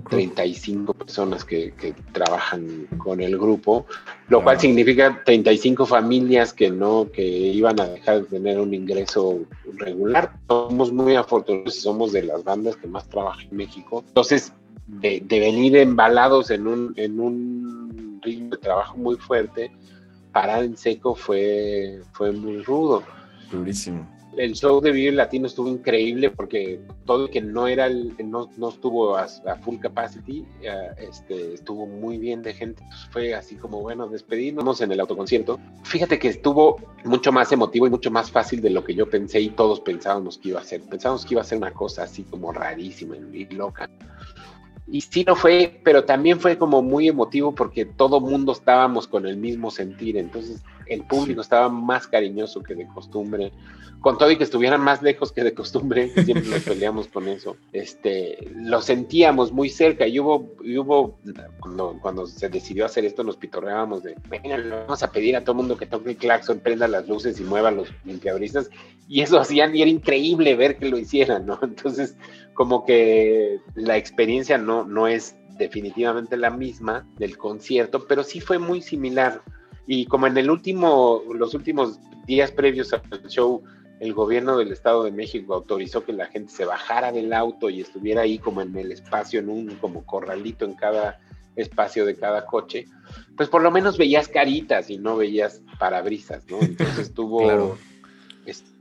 35 personas que, trabajan con el grupo, lo cual significa 35 familias que no, que iban a dejar de tener un ingreso regular. Somos muy afortunados y somos de las bandas que más trabajan en México. Entonces, de, de venir embalados en un, en un ritmo de trabajo muy fuerte, parar en seco fue, fue muy rudo. Durísimo. El show de Vive Latino estuvo increíble porque todo el que no era el, no, no estuvo a, full capacity, eh, este, estuvo muy bien de gente. fue así como, bueno, despedimos en el autoconcierto. Fíjate que estuvo mucho más emotivo y mucho más fácil de lo que yo pensé y todos pensábamos que iba a ser. Pensábamos que iba a ser una cosa así como rarísima y loca. Y sí lo fue, pero también fue como muy emotivo porque todo mundo estábamos con el mismo sentir, entonces el público estaba más cariñoso que de costumbre, con todo y que estuvieran más lejos que de costumbre, siempre nos peleamos con eso, este, lo sentíamos muy cerca y hubo, hubo cuando, cuando se decidió hacer esto nos pitorreábamos de, venga, vamos a pedir a todo el mundo que toque el claxon, prenda las luces y mueva los limpiadoristas, y eso hacían y era increíble ver que lo hicieran, ¿no? Entonces, como que la experiencia no, no es definitivamente la misma del concierto, pero sí fue muy similar. Y como en el último, los últimos días previos al show, el gobierno del Estado de México autorizó que la gente se bajara del auto y estuviera ahí como en el espacio, en un como corralito en cada espacio de cada coche, pues por lo menos veías caritas y no veías parabrisas, ¿no? Entonces tuvo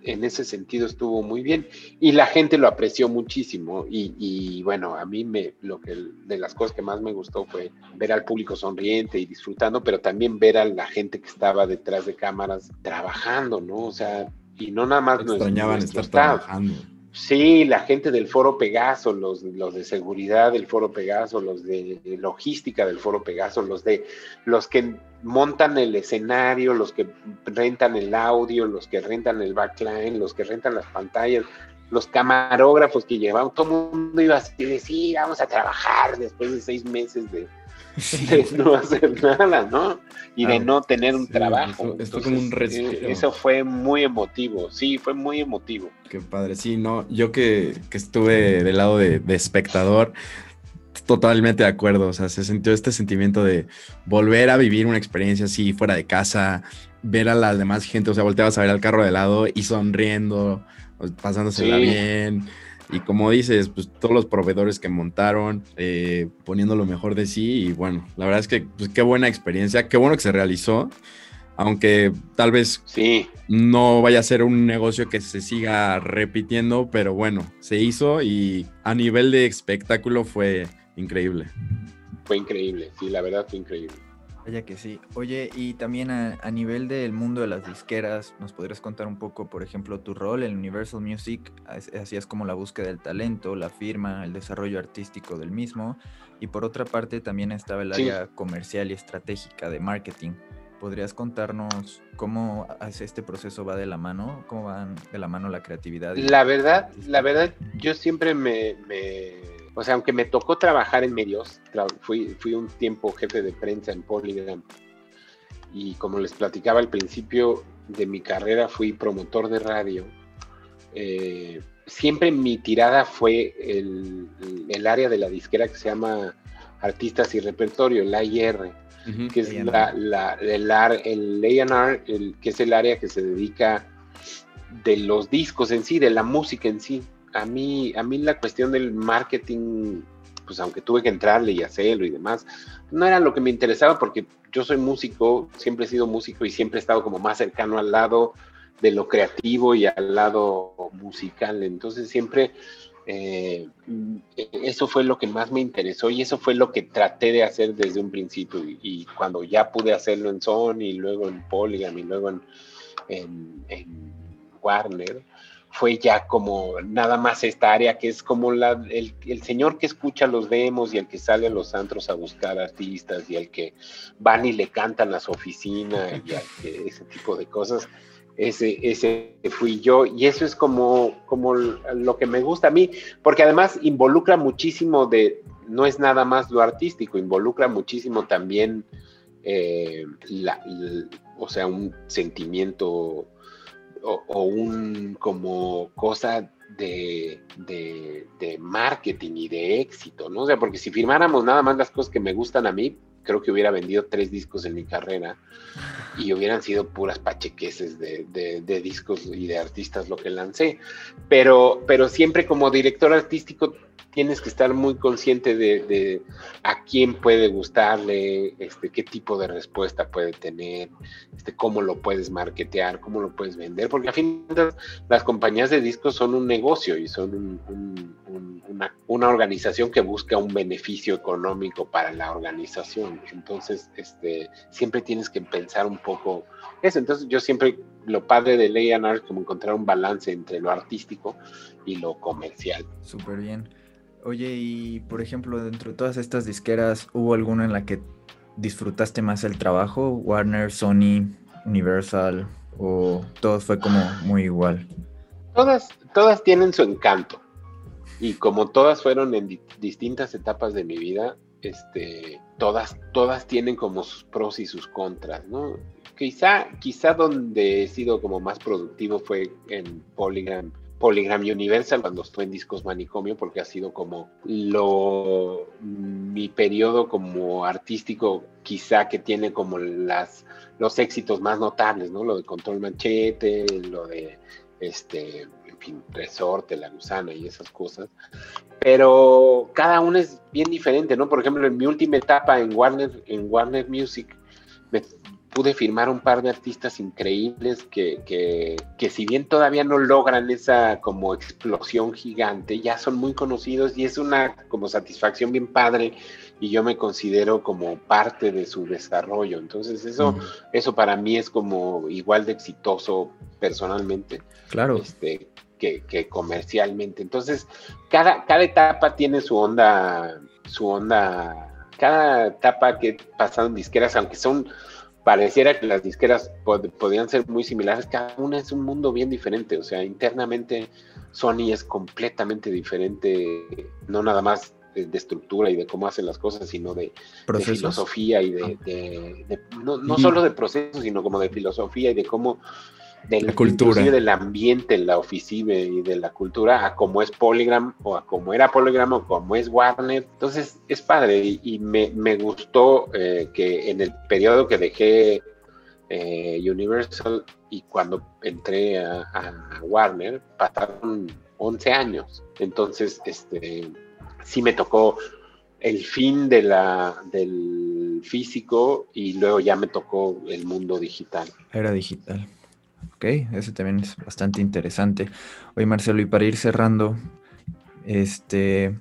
en ese sentido estuvo muy bien y la gente lo apreció muchísimo y, bueno, a mí me, lo que de las cosas que más me gustó fue ver al público sonriente y disfrutando, pero también ver a la gente que estaba detrás de cámaras trabajando, ¿no? O sea, y no nada más... Extrañaban estar trabajando. Sí, la gente del Foro Pegaso, los, los de seguridad del Foro Pegaso, los de logística del Foro Pegaso, los de los que montan el escenario, los que rentan el audio, los que rentan el backline, los que rentan las pantallas, los camarógrafos que llevaban, todo el mundo iba así de sí, vamos a trabajar después de seis meses de, no hacer nada, ¿no? Y de no tener un trabajo. Esto, como un eh, Eso fue muy emotivo, sí, fue muy emotivo. Qué padre, sí, no, yo que, estuve del lado de, de, espectador, totalmente de acuerdo, o sea, se sintió este sentimiento de volver a vivir una experiencia así fuera de casa, ver a la demás gente, o sea, volteabas a ver al carro de lado y sonriendo, pasándosela bien. Y como dices, pues todos los proveedores que montaron, eh, poniendo lo mejor de sí. Y bueno, la verdad es que pues, qué buena experiencia, qué bueno que se realizó. Aunque tal vez sí. no vaya a ser un negocio que se siga repitiendo, pero bueno, se hizo y a nivel de espectáculo fue increíble. Fue increíble, sí, la verdad fue increíble. Vaya que sí. Oye, y también a, nivel del mundo de las disqueras, ¿nos podrías contar un poco, por ejemplo, tu rol en Universal Music? Así es como la búsqueda del talento, la firma, el desarrollo artístico del mismo. Y por otra parte, también estaba el área comercial y estratégica de marketing. ¿Podrías contarnos cómo este proceso va de la mano? ¿Cómo van de la mano la creatividad? La verdad, la verdad, yo siempre me o sea, aunque me tocó trabajar en medios, fui, fui un tiempo jefe de prensa en Polygram. Y como les platicaba al principio de mi carrera, fui promotor de radio. Eh, siempre mi tirada fue el, área de la disquera que se llama Artistas y Repertorio, el AIR, que es la, la, el, el A&R, que es el área que se dedica de los discos en sí, de la música en sí a mí, a mí la cuestión del marketing, pues aunque tuve que entrarle y hacerlo y demás, no era lo que me interesaba porque yo soy músico, siempre he sido músico y siempre he estado como más cercano al lado de lo creativo y al lado musical. Entonces siempre eh, eso fue lo que más me interesó y eso fue lo que traté de hacer desde un principio. Y, cuando ya pude hacerlo en Sony y luego en Polygon y luego en Warner, fue ya como nada más esta área que es como la, el, señor que escucha los demos y el que sale a los antros a buscar artistas y el que van y le cantan a su oficina y ese tipo de cosas. Ese, ese fui yo y eso es como, como lo que me gusta a mí, porque además involucra muchísimo de, no es nada más lo artístico, involucra muchísimo también, eh, o sea, un sentimiento o, un como cosa de, de, marketing y de éxito, ¿no? O sea, porque si firmáramos nada más las cosas que me gustan a mí, creo que hubiera vendido tres discos en mi carrera y hubieran sido puras pachequeses de, de, discos y de artistas lo que lancé. Pero, pero siempre como director artístico tienes que estar muy consciente de, a quién puede gustarle, este, qué tipo de respuesta puede tener, este, cómo lo puedes marketear, cómo lo puedes vender, porque a fin de las compañías de discos son un negocio y son una, una, organización que busca un beneficio económico para la organización. Entonces, este, siempre tienes que pensar un poco eso. Entonces, yo siempre, lo padre de Ley es como encontrar un balance entre lo artístico y lo comercial. Súper bien. Oye, y por ejemplo, dentro de todas estas disqueras, ¿hubo alguna en la que disfrutaste más el trabajo? Warner, Sony, Universal, o todo fue como muy igual? Todas, todas tienen su encanto. Y como todas fueron en distintas etapas de mi vida, este, todas, todas tienen como sus pros y sus contras, ¿no? Quizá, quizá donde he sido como más productivo fue en Polygram Polygram Universal cuando estoy en Discos Manicomio, porque ha sido como lo mi periodo como artístico, quizá que tiene como las los éxitos más notables, ¿no? Lo de Control Manchete, lo de este, en fin, Resorte, La Gusana y esas cosas. Pero cada uno es bien diferente, ¿no? Por ejemplo, en mi última etapa en Warner, en Warner Music, me pude firmar un par de artistas increíbles que, que, que, si bien todavía no logran esa como explosión gigante, ya son muy conocidos y es una como satisfacción bien padre y yo me considero como parte de su desarrollo. Entonces eso, eso para mí es como igual de exitoso personalmente. Claro. Este, que, que, comercialmente. Entonces, cada, cada etapa tiene su onda, su onda, cada etapa que he pasado en disqueras, aunque son pareciera que las disqueras podían ser muy similares, cada una es un mundo bien diferente, o sea, internamente Sony es completamente diferente, no nada más de, estructura y de cómo hacen las cosas, sino de, filosofía y de, ah. no, no solo de procesos, sino como de filosofía y de cómo del, la cultura. del ambiente, la oficina y de la cultura a como es Polygram o a como era Polygram o como es Warner. Entonces es padre y, me, me, gustó eh, que en el periodo que dejé eh, Universal y cuando entré a, a, Warner pasaron 11 años. Entonces, este, sí me tocó el fin de la, del físico y luego ya me tocó el mundo digital. Era digital. Ok, eso también es bastante interesante. Oye, Marcelo, y para ir cerrando, este,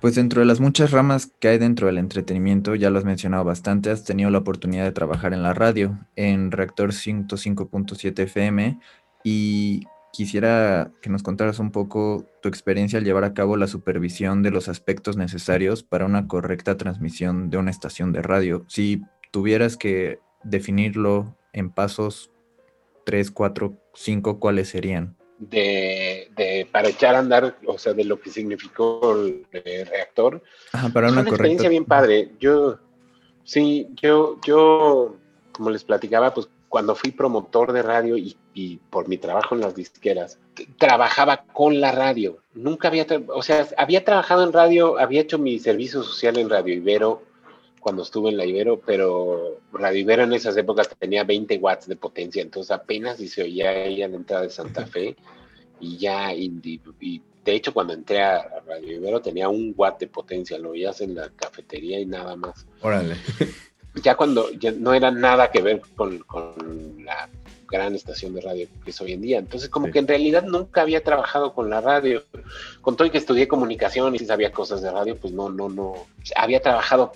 pues dentro de las muchas ramas que hay dentro del entretenimiento, ya lo has mencionado bastante, has tenido la oportunidad de trabajar en la radio, en Reactor 105.7 FM, y quisiera que nos contaras un poco tu experiencia al llevar a cabo la supervisión de los aspectos necesarios para una correcta transmisión de una estación de radio. Si tuvieras que definirlo en pasos 3, 4, 5, ¿cuáles serían? De, de, para echar a andar, o sea, de lo que significó el, reactor. Ajá, para una, una experiencia bien padre. Yo, sí, yo, yo, como les platicaba, pues cuando fui promotor de radio y, y, por mi trabajo en las disqueras, trabajaba con la radio. Nunca había, o sea, había trabajado en radio, había hecho mi servicio social en Radio Ibero, cuando estuve en la Ibero, pero Radio Ibero en esas épocas tenía 20 watts de potencia, entonces apenas y se oía ahí a la entrada de Santa Fe y ya, y, de hecho cuando entré a Radio Ibero tenía un watt de potencia, lo oías en la cafetería y nada más. Órale. Ya cuando ya no era nada que ver con, con la gran estación de radio que es hoy en día. Entonces, como que en realidad nunca había trabajado con la radio. Con todo y que estudié comunicación y sabía cosas de radio, pues no, no, no. Había trabajado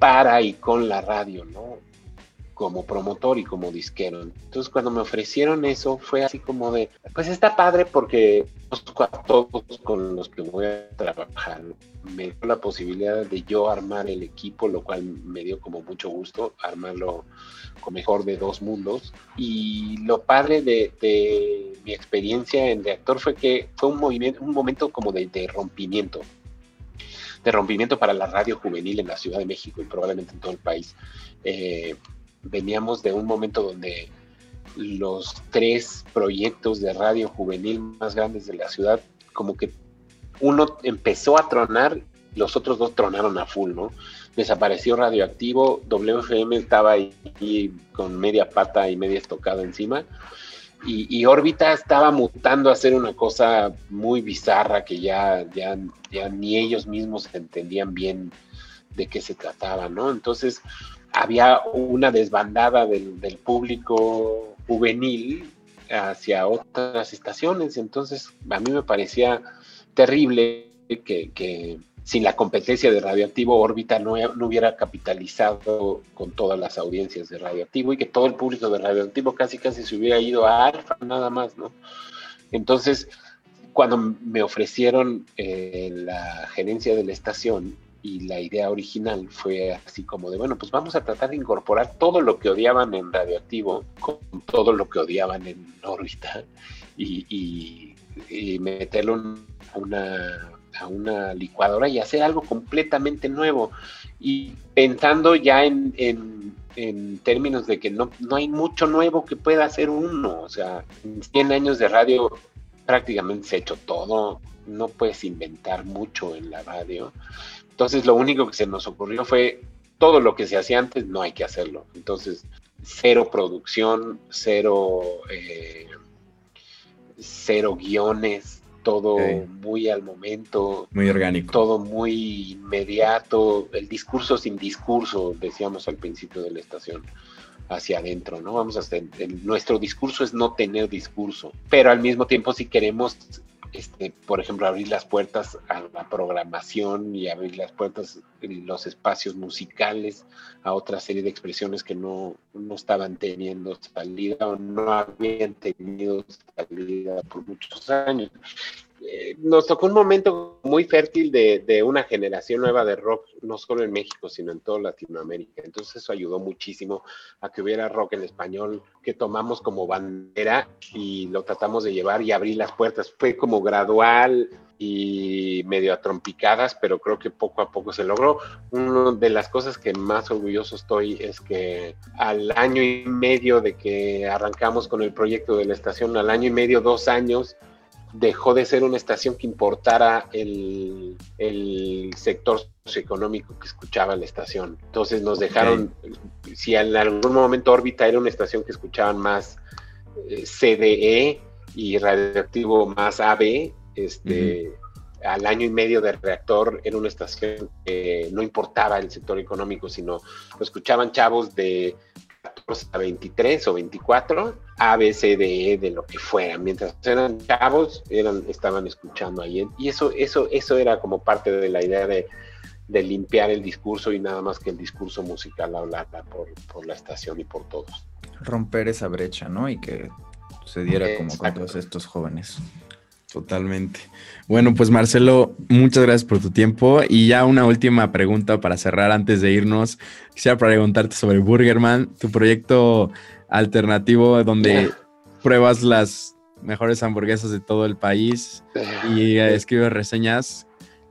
para y con la radio, ¿no? Como promotor y como disquero. Entonces, cuando me ofrecieron eso, fue así como de, pues está padre porque a todos con los que voy a trabajar. Me dio la posibilidad de yo armar el equipo, lo cual me dio como mucho gusto armarlo con mejor de dos mundos. Y lo padre de, mi experiencia en reactor fue que fue un movimiento, un momento como de, de rompimiento de rompimiento para la radio juvenil en la Ciudad de México y probablemente en todo el país. Eh, veníamos de un momento donde los tres proyectos de radio juvenil más grandes de la ciudad, como que uno empezó a tronar, los otros dos tronaron a full, ¿no? Desapareció Radioactivo, WFM estaba ahí con media pata y media estocada encima, y, órbita estaba mutando a ser una cosa muy bizarra que ya, ya, ya ni ellos mismos entendían bien de qué se trataba, ¿no? Entonces había una desbandada del, público juvenil hacia otras estaciones, entonces a mí me parecía terrible que sin la competencia de Radioactivo, Órbita no, hubiera capitalizado con todas las audiencias de Radioactivo y que todo el público de Radioactivo casi casi se hubiera ido a Alfa nada más, ¿no? Entonces, cuando me ofrecieron eh, la gerencia de la estación y la idea original fue así como de, bueno, pues vamos a tratar de incorporar todo lo que odiaban en Radioactivo con todo lo que odiaban en órbita y, y meterlo en una a una licuadora y hacer algo completamente nuevo. Y pensando ya en, en, términos de que no, no, hay mucho nuevo que pueda hacer uno. O sea, en 100 años de radio prácticamente se ha hecho todo. No puedes inventar mucho en la radio. Entonces lo único que se nos ocurrió fue todo lo que se hacía antes no hay que hacerlo. Entonces, cero producción, cero, eh, cero guiones, todo muy al momento. Muy orgánico. Todo muy inmediato, el discurso sin discurso, decíamos al principio de la estación, hacia adentro, ¿no? Vamos a hacer, nuestro discurso es no tener discurso, pero al mismo tiempo si queremos este, por ejemplo, abrir las puertas a la programación y abrir las puertas los espacios musicales a otra serie de expresiones que no, no estaban teniendo salida o no habían tenido salida por muchos años. Eh, nos tocó un momento muy fértil de, una generación nueva de rock, no solo en México, sino en toda Latinoamérica. Entonces eso ayudó muchísimo a que hubiera rock en español que tomamos como bandera y lo tratamos de llevar y abrir las puertas. Fue como gradual y medio atrompicadas, pero creo que poco a poco se logró. Una de las cosas que más orgulloso estoy es que al año y medio de que arrancamos con el proyecto de la estación, al año y medio, dos años, dejó de ser una estación que importara el, el sector socioeconómico que escuchaba la estación. Entonces nos dejaron, si en algún momento órbita era una estación que escuchaban más eh, CDE y radioactivo más AB, este, al año y medio de reactor era una estación que no importaba el sector económico, sino lo escuchaban chavos de 14 a 23 o 24, A, B, C, D, E, de lo que fuera. Mientras eran chavos, eran, estaban escuchando ahí. Y eso, eso, eso era como parte de la idea de, de limpiar el discurso y nada más que el discurso musical hablara por, por la estación y por todos. Romper esa brecha, ¿no? Y que se diera como con todos estos jóvenes. Totalmente. Bueno, pues Marcelo, muchas gracias por tu tiempo. Y ya una última pregunta para cerrar antes de irnos. Quisiera preguntarte sobre Burgerman, tu proyecto alternativo donde pruebas las mejores hamburguesas de todo el país y escribes reseñas.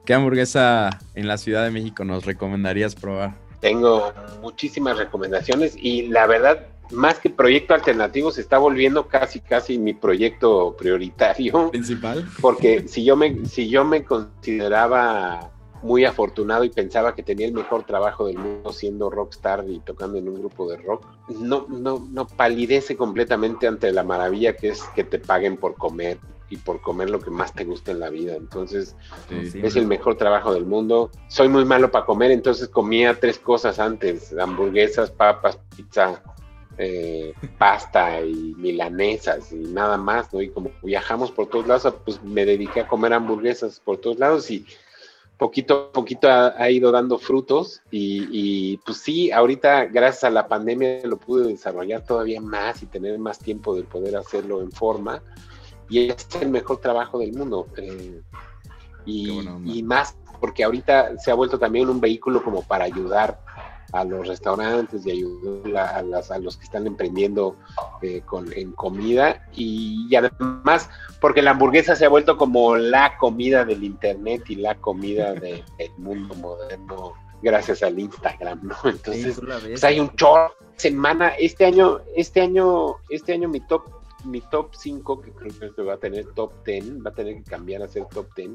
¿Qué hamburguesa en la Ciudad de México nos recomendarías probar? Tengo muchísimas recomendaciones y la verdad más que proyecto alternativo, se está volviendo casi, casi mi proyecto prioritario. Principal. Porque si yo me, si yo me consideraba muy afortunado y pensaba que tenía el mejor trabajo del mundo siendo rockstar y tocando en un grupo de rock, no, no, no palidece completamente ante la maravilla que es que te paguen por comer y por comer lo que más te gusta en la vida. Entonces, es el mejor trabajo del mundo. Soy muy malo para comer, entonces comía tres cosas antes, hamburguesas, papas, pizza, eh, pasta y milanesas y nada más, ¿no? Y como viajamos por todos lados, pues me dediqué a comer hamburguesas por todos lados y poquito a poquito ha, ido dando frutos y, pues sí, ahorita gracias a la pandemia lo pude desarrollar todavía más y tener más tiempo de poder hacerlo en forma y es el mejor trabajo del mundo. Eh, y, y más porque ahorita se ha vuelto también un vehículo como para ayudar a los restaurantes y ayudar a, los que están emprendiendo eh, con, en comida. Y, además porque la hamburguesa se ha vuelto como la comida del internet y la comida del mundo moderno gracias al Instagram, ¿no? Entonces, pues hay un chorro semana. Este año este año este año mi top mi top 5 que creo que va a tener top 10 va a tener que cambiar a ser top 10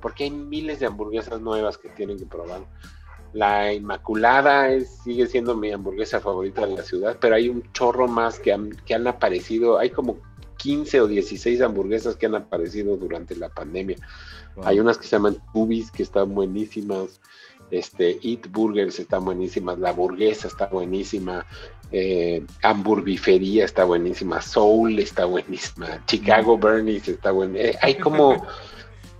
porque hay miles de hamburguesas nuevas que tienen que probar la Inmaculada es, sigue siendo mi hamburguesa favorita de la ciudad, pero hay un chorro más que han, que han aparecido. Hay como 15 o 16 hamburguesas que han aparecido durante la pandemia. Hay unas que se llaman Tubis, que están buenísimas. Este, Eat Burgers están buenísimas. La Burguesa está buenísima. Eh, Hamburbifería está buenísima. Soul está buenísima. Chicago Bernie's está buenísima. Eh, hay como.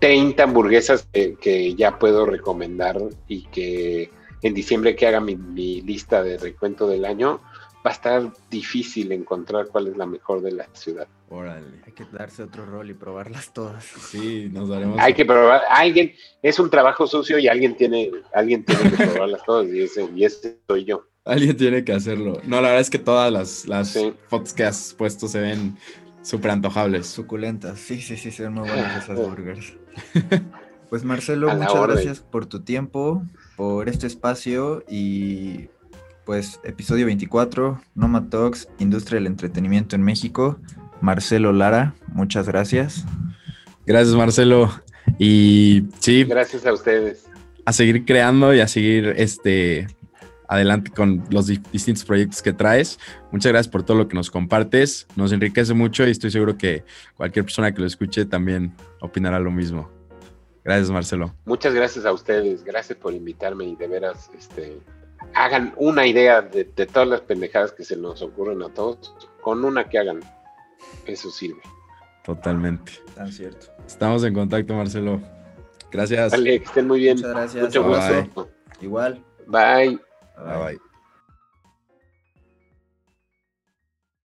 30 hamburguesas que, ya puedo recomendar y que en diciembre que haga mi, lista de recuento del año, va a estar difícil encontrar cuál es la mejor de la ciudad. Órale. Hay que darse otro rol y probarlas todas. Sí, nos daremos. Hay que probar. Alguien, es un trabajo sucio y alguien tiene, alguien tiene que probarlas todas y ese, y ese soy yo. Alguien tiene que hacerlo. No, la verdad es que todas las, las fotos que has puesto se ven súper antojables. Suculentas. Sí, sí, sí, se ven muy buenas esas burgers. Pues Marcelo, muchas gracias por tu tiempo, por este espacio y pues episodio 24, Noma Talks, Industria del Entretenimiento en México. Marcelo Lara, muchas gracias. Gracias Marcelo. Y sí. Gracias a ustedes. A seguir creando y a seguir este adelante con los distintos proyectos que traes. Muchas gracias por todo lo que nos compartes. Nos enriquece mucho y estoy seguro que cualquier persona que lo escuche también opinará lo mismo. Gracias, Marcelo. Muchas gracias a ustedes. Gracias por invitarme y de veras, este, hagan una idea de, todas las pendejadas que se nos ocurren a todos. Con una que hagan, eso sirve. Totalmente. Tan cierto. Estamos en contacto, Marcelo. Gracias. Vale, que estén muy bien. Muchas gracias. Mucho gusto. Igual. Bye. Bye bye.